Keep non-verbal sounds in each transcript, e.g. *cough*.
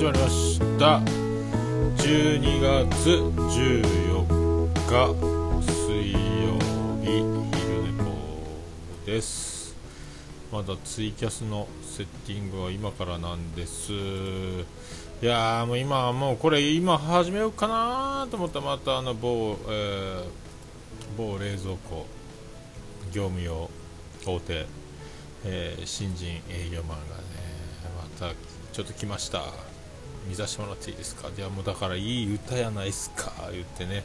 始まりました。12月14日水曜日昼寝ぽです。まだツイキャスのセッティングは今からなんです。いやもう今もうこれ今始めようかなと思ったらまたあの某、えー、某冷蔵庫業務用大手、えー、新人営業マンがねまたちょっと来ました。見させてもらっていいですか？いやもうだからいい歌やないっすか？言ってね。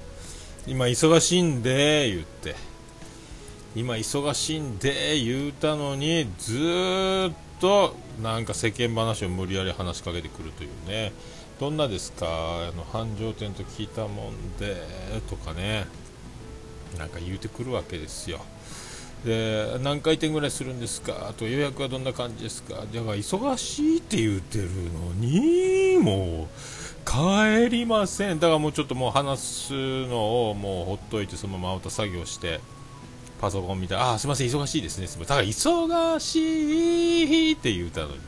今忙しいんで言って。今忙しいんで言うたのにずっとなんか世間話を無理やり話しかけてくるというね。どんなですか？あの繁盛店と聞いたもんでとかね。なんか言うてくるわけですよ。で何回転ぐらいするんですか？あと予約はどんな感じですか？だから忙しいって言ってるのにもう帰りません。だからもうちょっともう話すのをもうほっといてそのまままた作業してパソコン見たらあすいません忙しいですね。すみません。だから忙しいって言うたのに。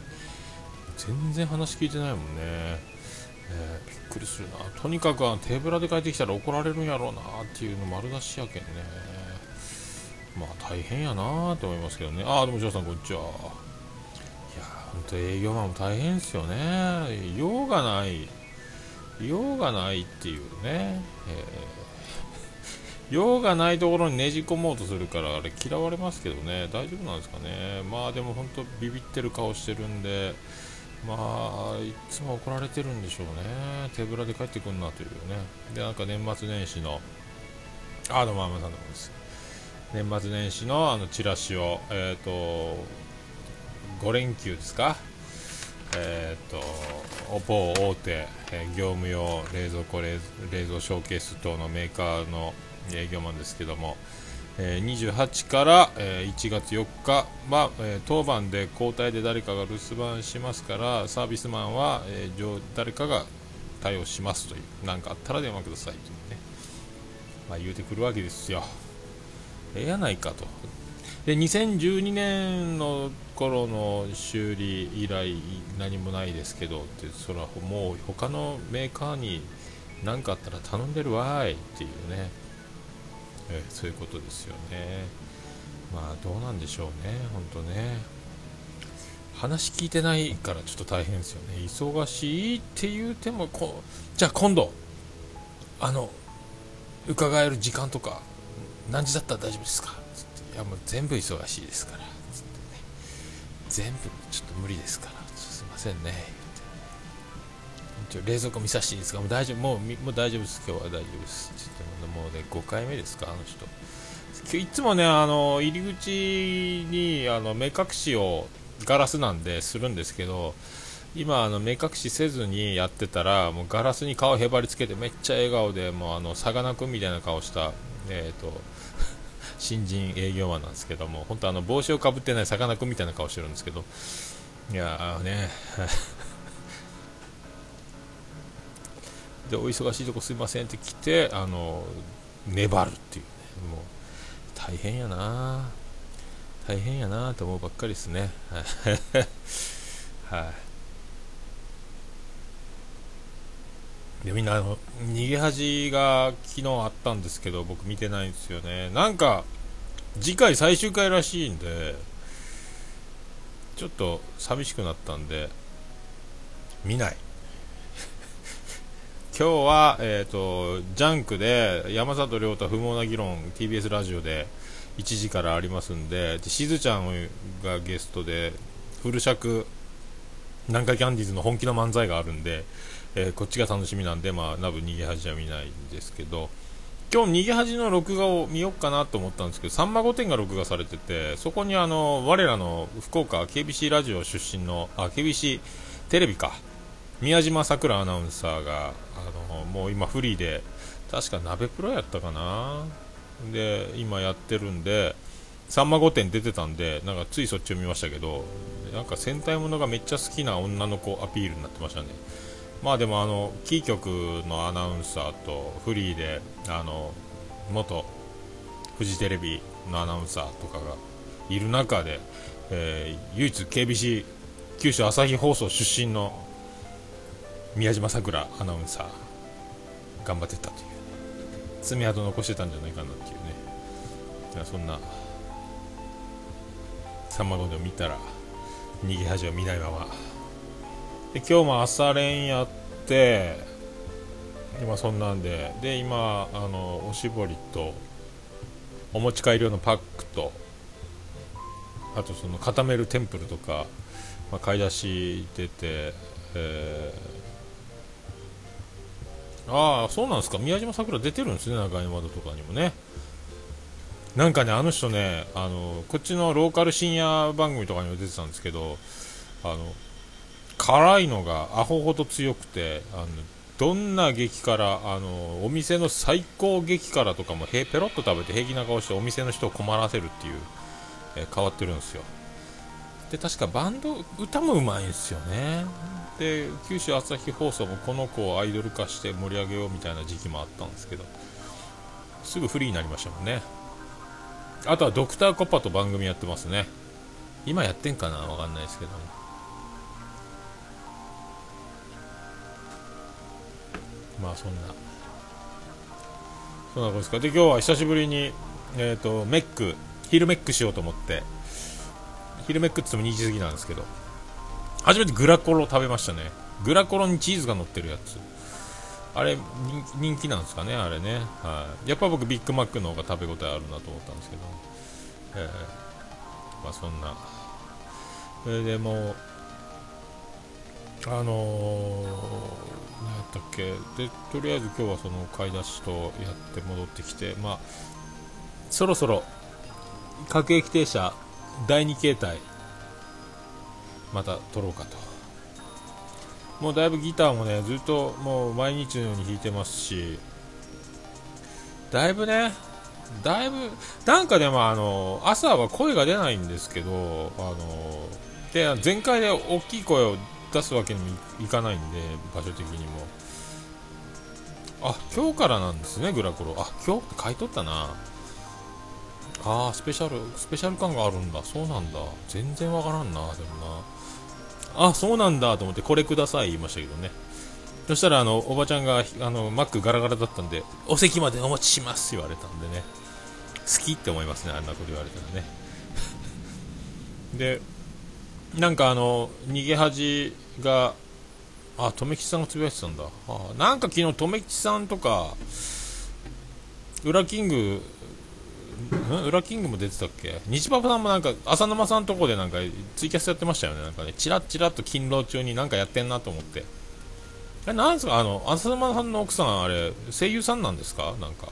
全然話聞いてないもんね、えー、びっくりするな。とにかくあの手ぶらで帰ってきたら怒られるんやろうなっていうの丸出しやけんね。まあ大変やなと思いますけどね。ああ、でも、ジョーさん、こんにちは。いや、本当営業マンも大変ですよね。用がない。用がないっていうね。えー、用がないところにねじ込もうとするから、あれ嫌われますけどね。大丈夫なんですかね。まあでも本当ビビってる顔してるんで、まあ、いつも怒られてるんでしょうね。手ぶらで帰ってくんなというね。で、なんか年末年始の、あ、どうも、あまさんどうもです。年末年始のあのチラシを、えーと、5連休ですか、えーと、某大手、えー、業務用冷蔵庫冷蔵ショーケース等のメーカーの営業マンですけども、えー、28から、えー、1月4日は、えー、当番で交代で誰かが留守番しますからサービスマンは、えー、誰かが対応しますという何かあったら電話くださいとね、まあ、言うてくるわけですよ。ええやないかと。で2012年の頃の修理以来何もないですけどってそれはもう他のメーカーに何かあったら頼んでるわいっていうね、えそういうことですよね。まあどうなんでしょうね。本当ね。話聞いてないからちょっと大変ですよね。忙しいって言うてもこじゃあ今度あの伺える時間とか何時だったら大丈夫ですか?」つって「いやもう全部忙しいですから」つってね「全部ちょっと無理ですから。すいませんね」冷蔵庫見させていいですか？もう大丈夫。もうもう大丈夫です。今日は大丈夫です。つって。もうね5回目ですか？あの人。いつもねあの入り口にあの目隠しをガラスなんでするんですけど今あの目隠しせずにやってたらもうガラスに顔へばりつけてめっちゃ笑顔でもうあのさかなクンみたいな顔したえーと、新人営業マンなんですけども本当あの帽子をかぶってないさかなクンみたいな顔してるんですけど。いやね。*laughs* でお忙しいとこすいませんって来てあの粘るっていうね。もう大変やな。大変やなと思うばっかりですね。はい。でみんなあの逃げ恥が昨日あったんですけど僕見てないんですよね。なんか次回最終回らしいんでちょっと寂しくなったんで見ない。*laughs* 今日は、えーと、ジャンクで山里亮太不毛な議論 TBS ラジオで1時からありますんででしずちゃんがゲストでフル尺南海キャンディーズの本気の漫才があるんでえー、こっちが楽しみなんで、まあ、ナブ逃げ恥は見ないんですけど、今日逃げ恥の録画を見ようかなと思ったんですけど、さんま御殿が録画されてて、そこにあの、我らの福岡 KBC ラジオ出身の、あ、KBC テレビか、宮島さくらアナウンサーが、あの、もう今フリーで、確か鍋プロやったかなで、今やってるんで、さんま御殿出てたんで、なんかついそっちを見ましたけど、なんか戦隊ものがめっちゃ好きな女の子アピールになってましたね。まあでもあのキー局のアナウンサーとフリーであの元フジテレビのアナウンサーとかがいる中で、えー、唯一 KBC 九州朝日放送出身の宮島さくらアナウンサー頑張ってたという爪痕残してたんじゃないかなっていうね。そんなさんま御殿を見たら逃げ恥を見ないままで今日も朝練やって今そんなんでで今あのおしぼりとお持ち帰り用のパックとあとその固めるテンプルとか、まあ、買い出し出て、えー、ああそうなんですか。宮島さくら出てるんですね中山戸とかにもね。なんかねあの人ねあのこっちのローカル深夜番組とかにも出てたんですけどあの辛いのがアホほど強くてあのどんな激辛あのお店の最高激辛とかもへペロッと食べて平気な顔してお店の人を困らせるっていう、えー、変わってるんですよ。で確かバンド歌もうまいんですよね。で九州朝日放送もこの子をアイドル化して盛り上げようみたいな時期もあったんですけどすぐフリーになりましたもんね。あとはドクターコパと番組やってますね。今やってんかな？わかんないですけども。まあそんな。そんなことですか。で今日は久しぶりにえっ、ー、とメック昼メックしようと思って。昼メックって言っても2時過ぎなんですけど。初めてグラコロ食べましたね。グラコロにチーズが乗ってるやつ。あれ人気なんですかねあれね、はい、やっぱ僕ビッグマックの方が食べ応えあるなと思ったんですけど、えー、まあそんな。それでもうあのー何やったっけ？でとりあえず今日はその買い出しとやって戻ってきてまあそろそろ各駅停車第2形態また取ろうかと。もうだいぶギターもねずっともう毎日のように弾いてますしだいぶねだいぶなんかでもあの朝は声が出ないんですけどあので全開で大きい声を出すわけにもいかないんで場所的にも。あ今日からなんですねグラコロ。あ今日って買い取ったな。あースペシャルスペシャル感があるんだ。そうなんだ。全然わからんなでもな。あそうなんだと思ってこれください言いましたけどね。そしたらあのおばちゃんがあのマックガラガラだったんでお席までお持ちします言われたんでね。好きって思いますねあんなこと言われたらね。*laughs* でなんかあの逃げ恥があ留吉さんがつぶやいてたんだ。あなんか昨日留吉さんとか裏キング裏キングも出てたっけ？西パパさんもなんか浅沼さんとこでなんかツイキャスやってましたよね。なんかねチラッチラッと勤労中になんかやってんなと思って。えなんですか？あの浅沼さんの奥さんあれ声優さんなんですか？なんか。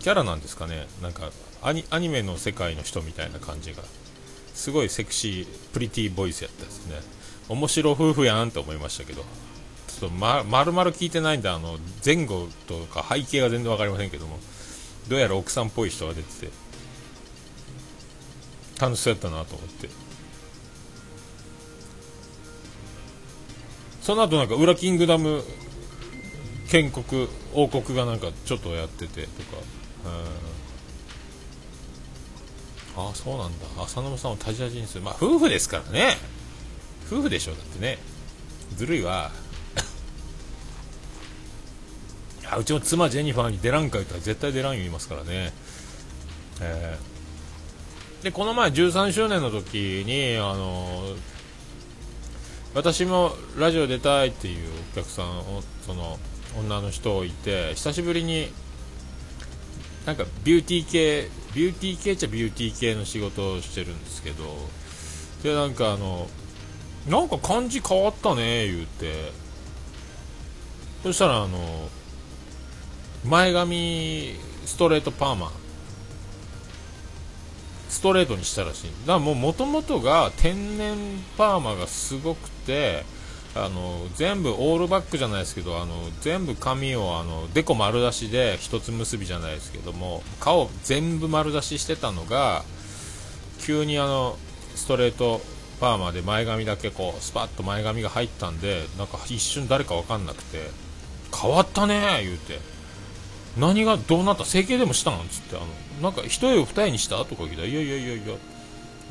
キャラなんですかね？なんかアニアニメの世界の人みたいな感じが。すごいセクシープリティボイスやったですね。面白夫婦やんって思いましたけど。ちょっとま丸々聞いてないんであの前後とか背景が全然分かりませんけども。どうやら奥さんっぽい人が出てて。楽しそうやったなと思って。その後なんか裏キングダム建国王国がなんかちょっとやっててとか。うん。ああそうなんだ。浅沼さんをタジタジにする。まあ夫婦ですからね。夫婦でしょだってね。ずるいわ。*laughs* いやうちの妻ジェニファーに出らんか言ったら絶対出らん言いますからね。えー、でこの前13周年の時にあの私もラジオ出たいっていうお客さんをその女の人をいて久しぶりになんかビューティー系ビューティー系っちゃビューティー系の仕事をしてるんですけどでなんかあのなんか感じ変わったね言うて。そしたらあの前髪ストレートパーマ。ストレートにしたらしい。だからもう元々が天然パーマがすごくてあの全部オールバックじゃないですけどあの全部髪をあのデコ丸出しで一つ結びじゃないですけども顔全部丸出ししてたのが急にあのストレートパーマで前髪だけこうスパッと前髪が入ったんでなんか一瞬誰か分かんなくて変わったね言うて。何がどうなった？整形でもしたん？つってあのなんか一重を二重にした？とか聞いたいやいやいやいや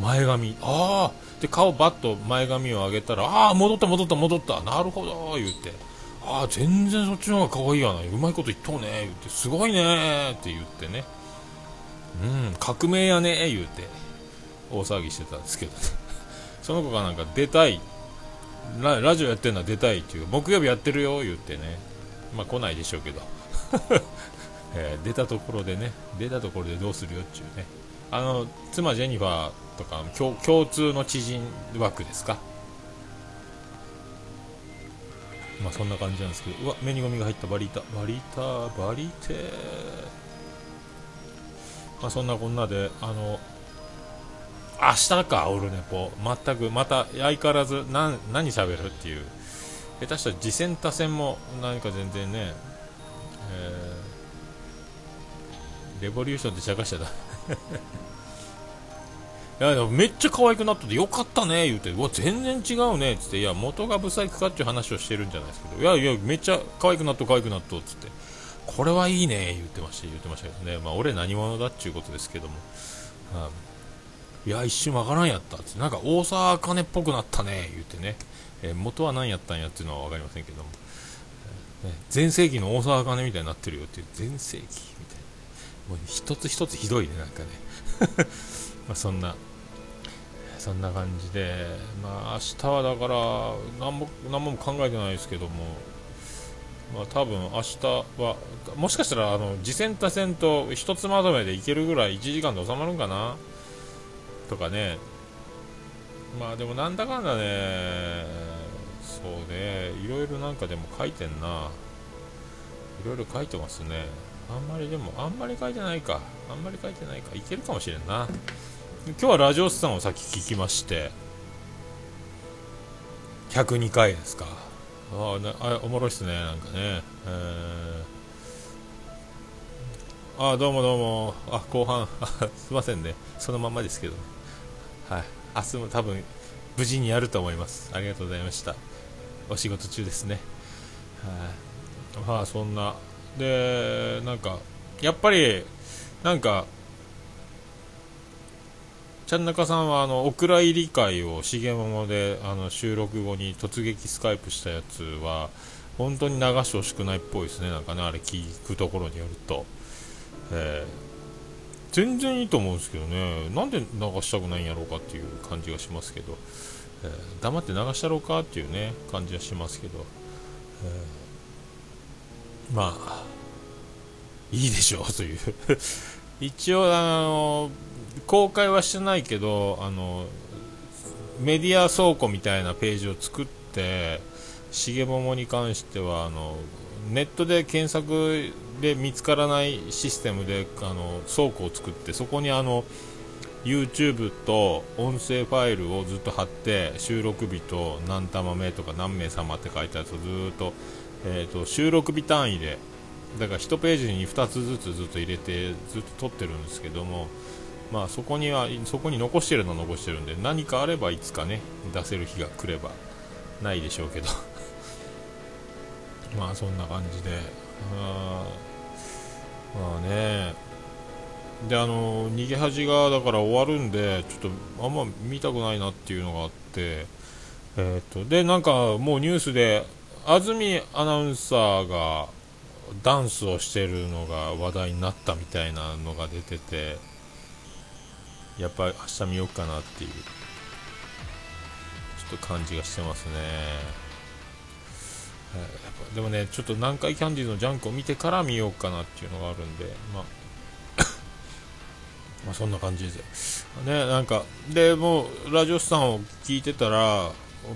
前髪。ああで顔バッと前髪を上げたらああ戻った戻った戻った。なるほど言うて。ああ全然そっちの方が可愛いやな。うまいこと言っとうね。言って。すごいね。って言ってね。うん革命やね。言うて。大騒ぎしてたんですけどね。*laughs* その子がなんか出たい。ララジオやってるのは出たいっていう。木曜日やってるよ。言ってね。まあ来ないでしょうけど、*laughs* えー、出たところでね。出たところでどうするよっていうね。あの妻ジェニファーとか共共通の知人枠ですか？まあそんな感じなんですけど。うわ目にゴミが入った。バリータ。バリータバリーテまあそんなこんなであの明日かオルネポ全くまた相変わらず何何喋るっていう。下手したら次戦他戦も何か全然ね、えー、レボリューションで茶化しちゃった。いやめっちゃ可愛くなっててよかったね言うて。うわ全然違うねっつって。いや元がブサイクかっていう話をしてるんじゃないですけど。いやいやめっちゃ可愛くなっと可愛くなっとっつって。これはいいね言ってました言ってましたけどね。まあ俺何者だっちゅうことですけども、はあ、いや一瞬わからんやったっって。なんか大沢あかねっぽくなったね言ってね、えー、元は何やったんやっていうのは分かりませんけども、えー、ね、前世紀の大沢あかねみたいになってるよっていう。前世紀みたいな。もう一つ一つひどいねなんかね。まあそんなそんな感じで、まあ、明日はだから何も何も考えてないですけども、まあ、多分明日はもしかしたらあの次戦他戦と一つまとめでいけるぐらい1時間で収まるんかなとかね。まあでもなんだかんだねそうねいろいろなんかでも書いてんな。いろいろ書いてますね。あんまりでもあんまり書いてないか。あんまり書いてないか。いけるかもしれんな。今日はラジオスさんをさっき聞きまして102回ですか。ああおもろいっすねなんかね。えー、あどうもどうも。あ後半。すいませんね。そのままですけどはい。明日も多分無事にやると思います。ありがとうございました。お仕事中ですね。はい、はあ、そんな。でなんかやっぱりなんかちゃん中さんはあのお蔵入り会を重桃であの収録後に突撃スカイプしたやつは本当に流してほしくないっぽいですね。なんかねあれ聞くところによると、えー、全然いいと思うんですけどね。なんで流したくないんやろうかっていう感じがしますけど、えー、黙って流したろうかっていうね感じはしますけど、えー、まあいいでしょうという。*laughs* 一応あの公開はしてないけどあのメディア倉庫みたいなページを作って重桃に関してはあのネットで検索で見つからないシステムであの倉庫を作ってそこにあの YouTube と音声ファイルをずっと貼って収録日と何玉目とか何名様って書いたやつをずっと,、えーと収録日単位でだから1ページに2つずつずっと入れてずっと撮ってるんですけどもまあそこにはそこに残してるのは残してるんで何かあればいつかね出せる日が来ればないでしょうけど。*laughs* まあそんな感じで。あまあね。であの逃げ恥がだから終わるんでちょっとあんま見たくないなっていうのがあって。えー、っとでなんかもうニュースで安住アナウンサーがダンスをしてるのが話題になったみたいなのが出てて。やっぱり明日見ようかなっていうちょっと感じがしてますね、やっぱでもねちょっと南海キャンディーズのジャンクを見てから見ようかなっていうのがあるんでまあ *coughs* まあそんな感じですねなんかでもうラジオスさんを聞いてたら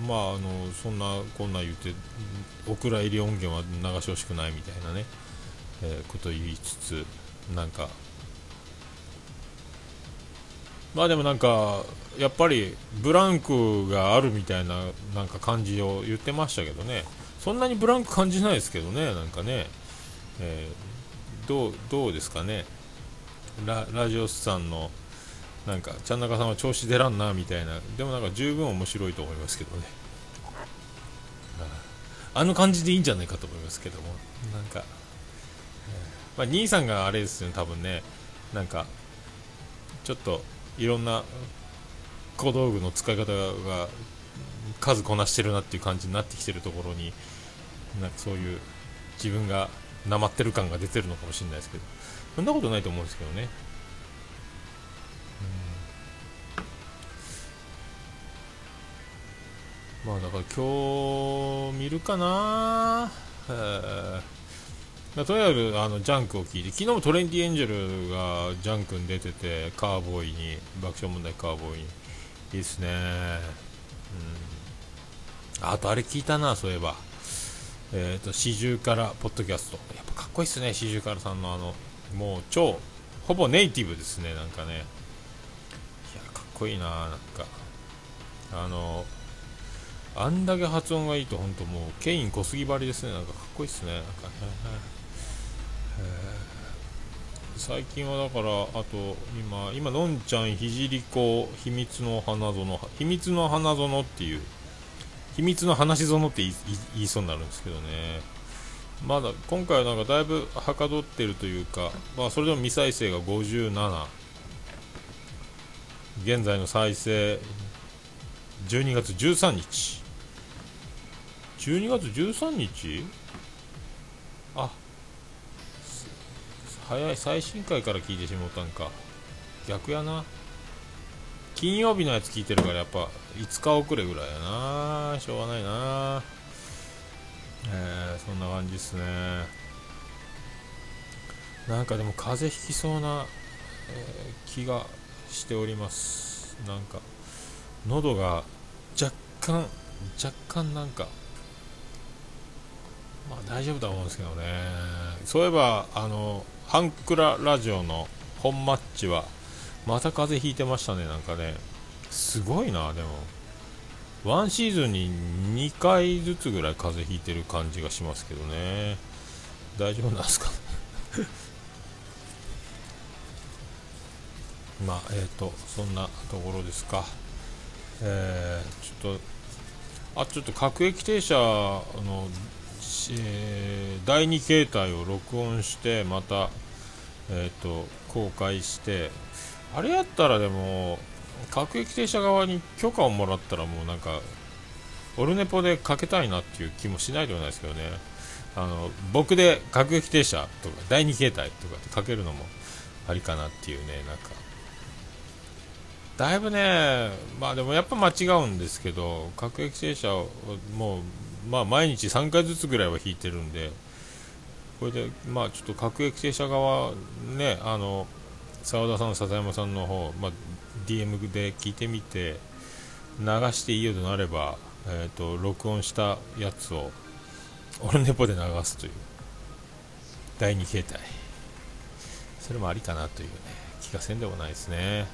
まああのそんなこんな言ってお蔵入り音源は流してほしくないみたいなね、えー、こと言いつつなんかまあでもなんかやっぱりブランクがあるみたいななんか感じを言ってましたけどね。そんなにブランク感じないですけどねなんかね、えー、どうどうですかね。ララジオスさんのなんかちゃん中さんは調子出らんなみたいな。でもなんか十分面白いと思いますけどね。あの感じでいいんじゃないかと思いますけども。なんか、まあ、兄さんがあれですよね多分ね。なんかちょっといろんな小道具の使い方が数こなしてるなっていう感じになってきてるところになんかそういう自分がなまってる感が出てるのかもしれないですけどそんなことないと思うんですけどね。まあだから今日見るかな。とりあえずあのジャンクを聞いて昨日もトレンディエンジェルがジャンクに出ててカーボーイに爆笑問題カーボーイに。いいっすね。うん。あとあれ聞いたなそういえば。えっ、ー、と四十からポッドキャスト。やっぱかっこいいっすね四十からさんのあのもう超ほぼネイティブですねなんかね。いやかっこいいななんか。あのあんだけ発音がいいと本当もうケイン小杉張りですねなんかかっこいいっすねなんかね、最近はだからあと今今のんちゃんひじりこ秘密の花園秘密の花園っていう秘密の話園って言いそうになるんですけどね。まだ今回はなんかだいぶはかどってるというか、まあ、それでも未再生が57現在の再生12月13日。12月13日？あ早い最新回から聞いてしもたんか。逆やな。金曜日のやつ聞いてるからやっぱ5日遅れぐらいやな。しょうがないな。えー、そんな感じっすね。なんかでも風邪ひきそうな、えー、気がしております。なんか喉が若干若干なんかまあ大丈夫だと思うんですけどね。そういえばあのハンクララジオの本マッチはまた風邪ひいてましたね。なんかねすごいなでも。ワンシーズンに2回ずつぐらい風邪ひいてる感じがしますけどね。大丈夫なんですか *laughs* まあえっ、ー、とそんなところですか。えー、ちょっとあちょっと各駅停車のえ、第2形態を録音してまた、えーと、公開してあれやったらでも各駅停車側に許可をもらったらもうなんかオルネポでかけたいなっていう気もしないではないですけどね。あの僕で各駅停車とか第2形態とかってかけるのもありかなっていうねなんか。だいぶねまあでもやっぱ間違うんですけど各駅停車をもうまあ、毎日3回ずつぐらいは引いてるんで、これで、まあ、ちょっと各駅停車側、ね、あの、澤田さん、笹山さんの方、まあ、DM で聞いてみて、流していいよとなれば、えーと、録音したやつをオルネポで流すという第2形態それもありかなというね気がせんでもないですね。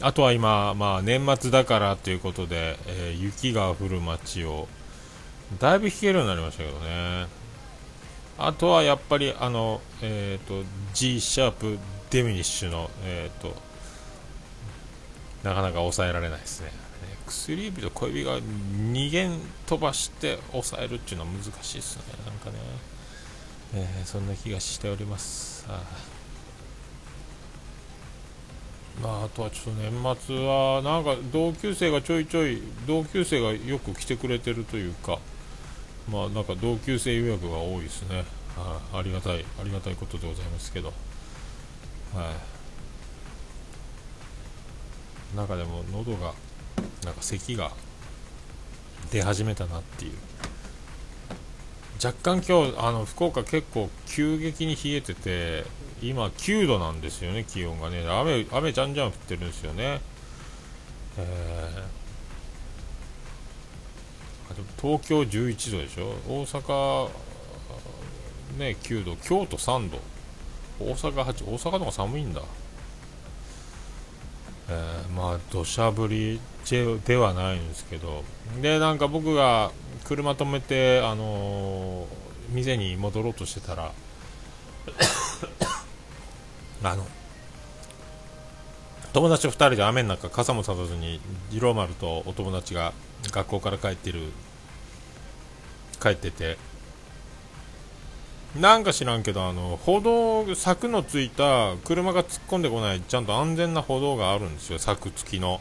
あとは今、まあ、年末だからということで、えー、雪が降る街をだいぶ弾けるようになりましたけどね。あとはやっぱりあの、えーと、G シャープデミニッシュの、えーと、なかなか抑えられないですね。薬指と小指が2弦飛ばして抑えるっていうのは難しいですね。なんかね、えー、そんな気がしております。あまあ、あとはちょっと年末はなんか同級生がちょいちょい同級生がよく来てくれてるというかまあなんか同級生予約が多いですね。あありがたいありがたいことでございますけど。はい。なんかでも喉がなんか咳が出始めたなっていう。若干今日あの福岡結構急激に冷えてて今9度なんですよね、気温がね。雨、雨じゃんじゃん降ってるんですよね。えー、東京11度でしょ？大阪、ね、9度、京都3度、大阪8、大阪の方が寒いんだ。えー、まあ、土砂降りではないんですけど、で、なんか僕が車止めて、あのー、店に戻ろうとしてたら、あの友達2人で雨の中傘もささずに次郎丸とお友達が学校から帰ってる帰ってて。なんか知らんけどあの歩道柵のついた車が突っ込んでこないちゃんと安全な歩道があるんですよ。柵付きの、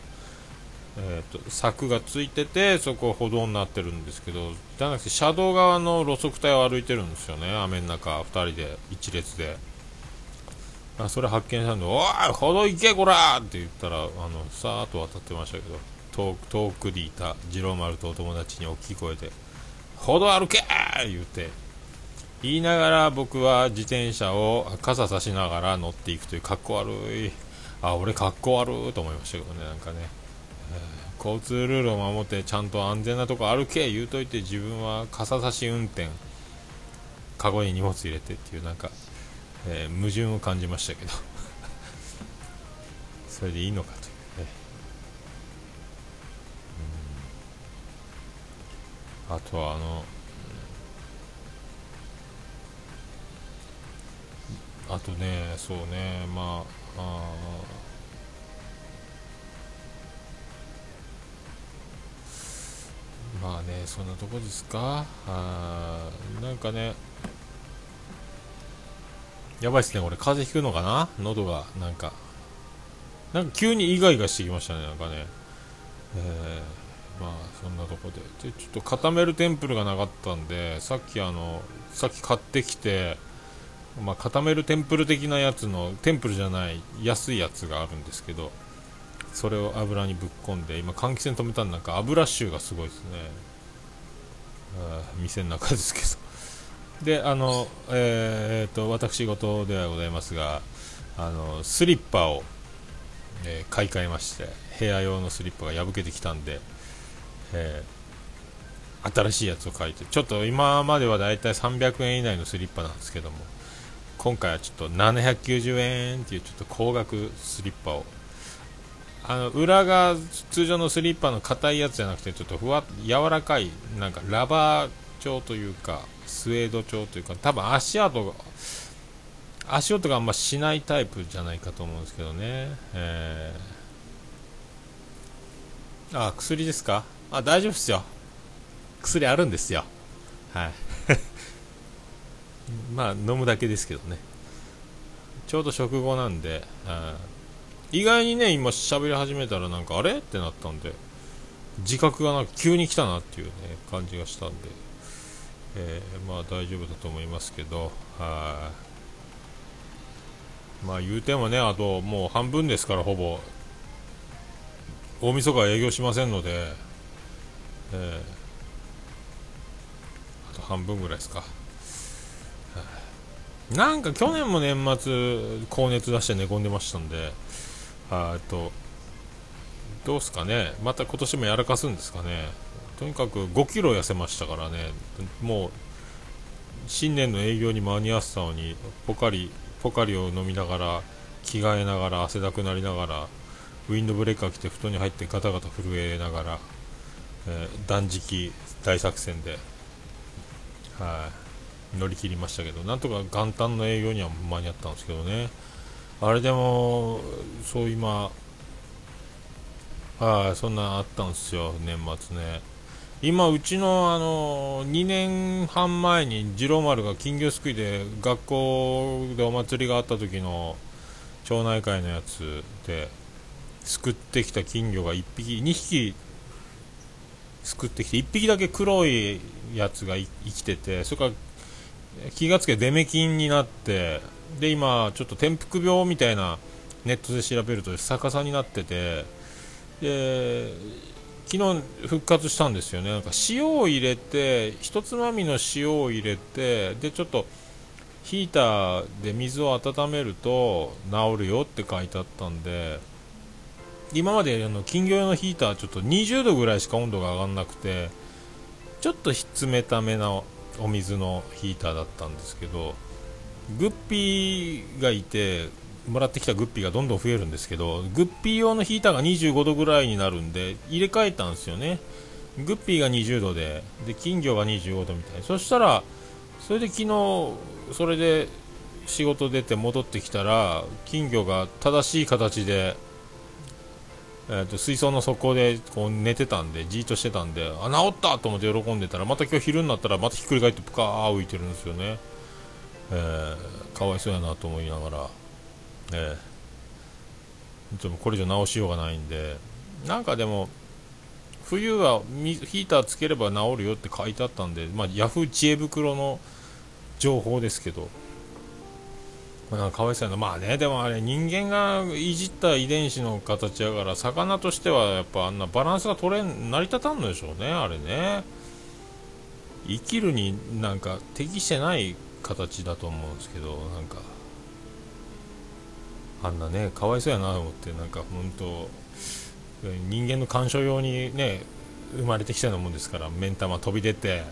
えーと、柵がついててそこ歩道になってるんですけどじゃなくて車道側の路側帯を歩いてるんですよね。雨の中2人で一列で。あそれ発見したんで「おい歩道行けこら!」って言ったらあのさーっと渡ってましたけど遠く遠くにいた次郎丸とお友達に大きい声で「歩道歩け!」言うて言いながら僕は自転車を傘差しながら乗っていくというかっこ悪いあ俺かっこ悪いと思いましたけどねなんかね、え、交通ルールを守ってちゃんと安全なとこ歩け言うといて自分は傘差し運転カゴに荷物入れてっていうなんか、えー、矛盾を感じましたけど。*laughs* それでいいのかという。ね、うん、あとはあのあとねそうねまああまあねそんなとこですか？あなんかねやばいっすね俺風邪ひくのかな？喉がなんか。なんか急にイガイガしてきましたねなんかね。えー、まあそんなとこで。でちょっと固めるテンプルがなかったんでさっきあのさっき買ってきてまあ、固めるテンプル的なやつのテンプルじゃない安いやつがあるんですけどそれを油にぶっ込んで今換気扇止めたんなんか油臭がすごいですね。店の中ですけど。であのえー、と私事ではございますがあのスリッパを、えー、買い替えまして部屋用のスリッパが破けてきたんで、えー、新しいやつを買いてちょっと今まではだいたい300円以内のスリッパなんですけども今回はちょっと790円っていうちょっと高額スリッパをあの裏が通常のスリッパの硬いやつじゃなくてちょっとふわ柔らかいなんかラバー調というかスウェード調というか多分足跡が足音があんましないタイプじゃないかと思うんですけどね、えー、あ薬ですか？あ大丈夫ですよ。薬あるんですよ。はい。*laughs* まあ飲むだけですけどね。ちょうど食後なんで、うん意外にね今喋り始めたらなんかあれ？ってなったんで。自覚がなんか急に来たなっていうね感じがしたんで、えー、まあ大丈夫だと思いますけどはい。まあ言うてもねあともう半分ですからほぼ。大晦日は営業しませんので、えー、あと半分ぐらいですか。なんか去年も年末高熱出して寝込んでましたんであとどうすかね。また今年もやらかすんですかね。とにかく5キロ痩せましたからね。もう新年の営業に間に合ってたのにポカリポカリを飲みながら着替えながら汗だくなりながらウィンドブレーカー着て布団に入ってガタガタ震えながら、えー、断食大作戦ではい、乗り切りましたけどなんとか元旦の営業には間に合ったんですけどね。あれでもそう今はいそんなあったんですよ年末ね。今うちのあの2年半前に次郎丸が金魚すくいで学校でお祭りがあった時の町内会のやつですくってきた金魚が1匹2匹すくってきて1匹だけ黒いやつが生きててそれから気がつけデメキンになってで今ちょっと転覆病みたいなネットで調べると逆さになっててで昨日復活したんですよね。なんか塩を入れてひとつまみの塩を入れてでちょっとヒーターで水を温めると治るよって書いてあったんで今まであの金魚用のヒーターちょっと20度ぐらいしか温度が上がらなくてちょっと冷ためなお水のヒーターだったんですけどグッピーがいてもらってきたグッピーがどんどん増えるんですけどグッピー用のヒーターが25度ぐらいになるんで入れ替えたんですよね。グッピーが20度でで金魚が25度みたいそしたらそれで昨日それで仕事出て戻ってきたら金魚が正しい形でえーと、水槽の底でこう寝てたんでじっとしてたんであ治ったと思って喜んでたらまた今日昼になったらまたひっくり返ってぷかー浮いてるんですよね。えー、かわいそうやなと思いながら、えー、でもこれ以上直しようがないんで。なんかでも冬はヒーターつければ治るよって書いてあったんで、まあ、ヤフー知恵袋の情報ですけど、まあ、かわいそうやな、まあね、でもあれ、人間がいじった遺伝子の形やから、魚としてはやっぱあんなバランスが取れん、成り立たんのでしょうね、あれね。生きるになんか適してない形だと思うんですけど、なんか、あんなね、かわいそうやなと思って、なんか本当、人間の鑑賞用にね、生まれてきたようなもんですから、目ん玉飛び出て、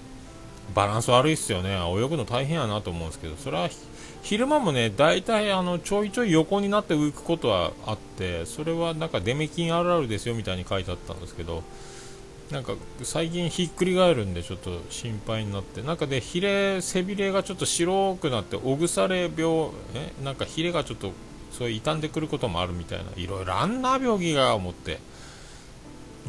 バランス悪いっすよね、泳ぐの大変やなと思うんですけど、それは昼間もね、大体あのちょいちょい横になって浮くことはあって、それはなんかデメキンあるあるですよみたいに書いてあったんですけど、なんか最近ひっくり返るんでちょっと心配になって、なんかでヒレ、背びれがちょっと白くなって、おぐされ病、え？なんかヒレがちょっとそういう傷んでくることもあるみたいな、いろいろあんな病気が思って。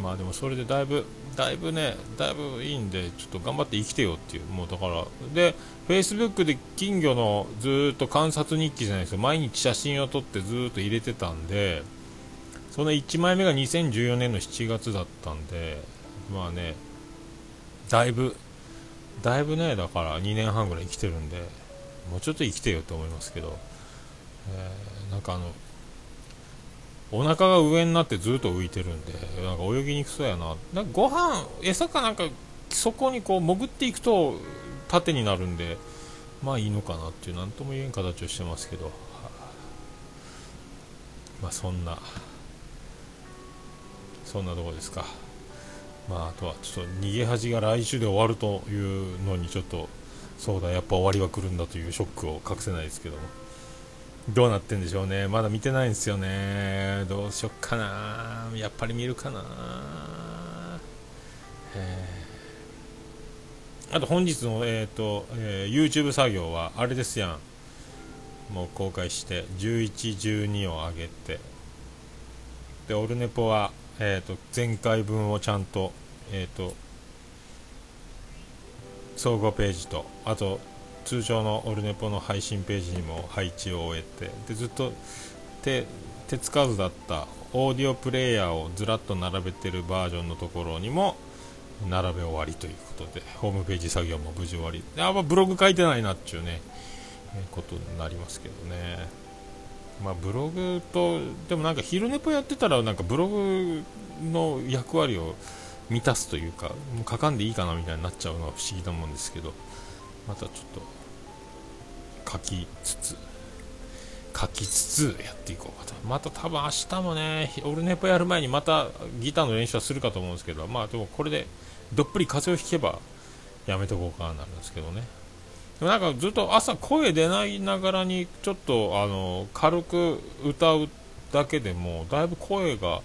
まあでもそれでだいぶ、だいぶね、だいぶいいんで、ちょっと頑張って生きてよっていう、もうだから、で、Facebook で金魚のずっと観察日記じゃないですか、毎日写真を撮ってずっと入れてたんで、その1枚目が2014年の7月だったんで、まあね、だいぶ、だいぶね、だから2年半ぐらい生きてるんで、もうちょっと生きてよと思いますけど、えー、なんかあの、お腹が上になってずっと浮いてるんでなんか泳ぎにくそうやな。なんかご飯餌かなんかそこにこう潜っていくと縦になるんでまあいいのかなっていう何とも言えん形をしてますけど、まあそんなそんなとこですか。まああとはちょっと逃げ恥が来週で終わるというのにちょっとそうだやっぱ終わりは来るんだというショックを隠せないですけども。どうなってんでしょうね。まだ見てないんですよね。どうしよっかな。やっぱり見るかな。あと本日の、えーとえー、YouTube 作業はあれですやん。もう公開して11、12を上げてでオルネポは、えーと、前回分をちゃんと,、えーと総合ページとあと通常のオルネポの配信ページにも配置を終えてでずっと手手つかずだったオーディオプレーヤーをずらっと並べてるバージョンのところにも並べ終わりということでホームページ作業も無事終わり。あんまブログ書いてないなっていうね、ことになりますけどね。まあブログとでもなんか昼寝ぽやってたらなんかブログの役割を満たすというかもう書かんでいいかなみたいになっちゃうのは不思議なもんですけど。またちょっと書きつつ書きつつやっていこうかと。また多分明日もねオルネポやる前にまたギターの練習はするかと思うんですけどまあでもこれでどっぷり風邪をひけばやめとこうかなるんですけどね。でもなんかずっと朝声出ないながらにちょっとあの軽く歌うだけでもだいぶ声が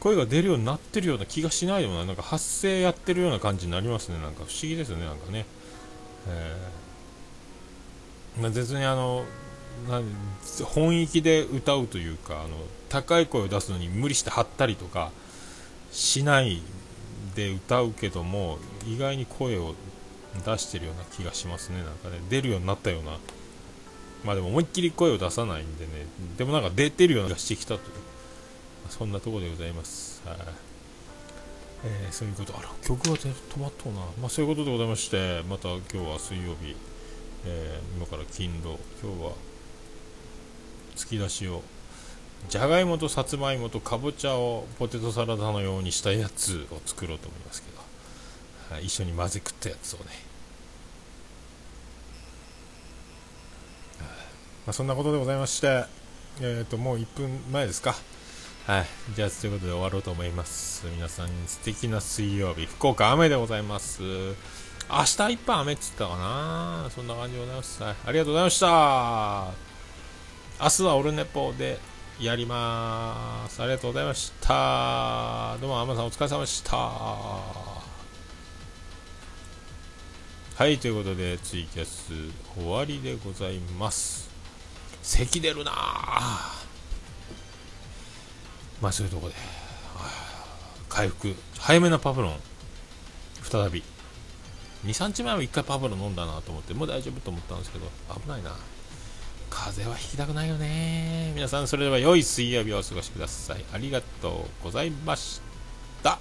声が出るようになってるような気がしないでもななんか発声やってるような感じになりますね。なんか不思議ですよねなんかね、えー、まあ、別にあの本域で歌うというかあの高い声を出すのに無理して張ったりとかしないで歌うけども意外に声を出してるような気がしますね。なんかね出るようになったような。まあでも思いっきり声を出さないんでねでもなんか出てるような気がしてきたというそんなところでございます。はい、えー、そういうこと、あら、曲が止まっとうな。まあ、そういうことでございまして、また今日は水曜日、えー、今から勤労、今日は突き出しを、じゃがいもとさつまいもとかぼちゃをポテトサラダのようにしたやつを作ろうと思いますけど、はい、一緒に混ぜ食ったやつをね。まあ、そんなことでございまして、えー、ともう1分前ですか。はい。じゃあ、ということで終わろうと思います。皆さん、素敵な水曜日。福岡雨でございます。明日いっぱい雨っつったかなそんな感じでございます。はい。ありがとうございました。明日はオルネポでやります。ありがとうございました。どうも、アマさんお疲れ様でした。はい。ということで、ツイキャス終わりでございます。咳出るなぁ。まあそういうとこで、回復、早めのパブロン、再び、23日前は1回パブロン飲んだなと思って。もう大丈夫と思ったんですけど。危ないな。風邪は引きたくないよね。皆さんそれでは良い水曜日をお過ごしください。ありがとうございました。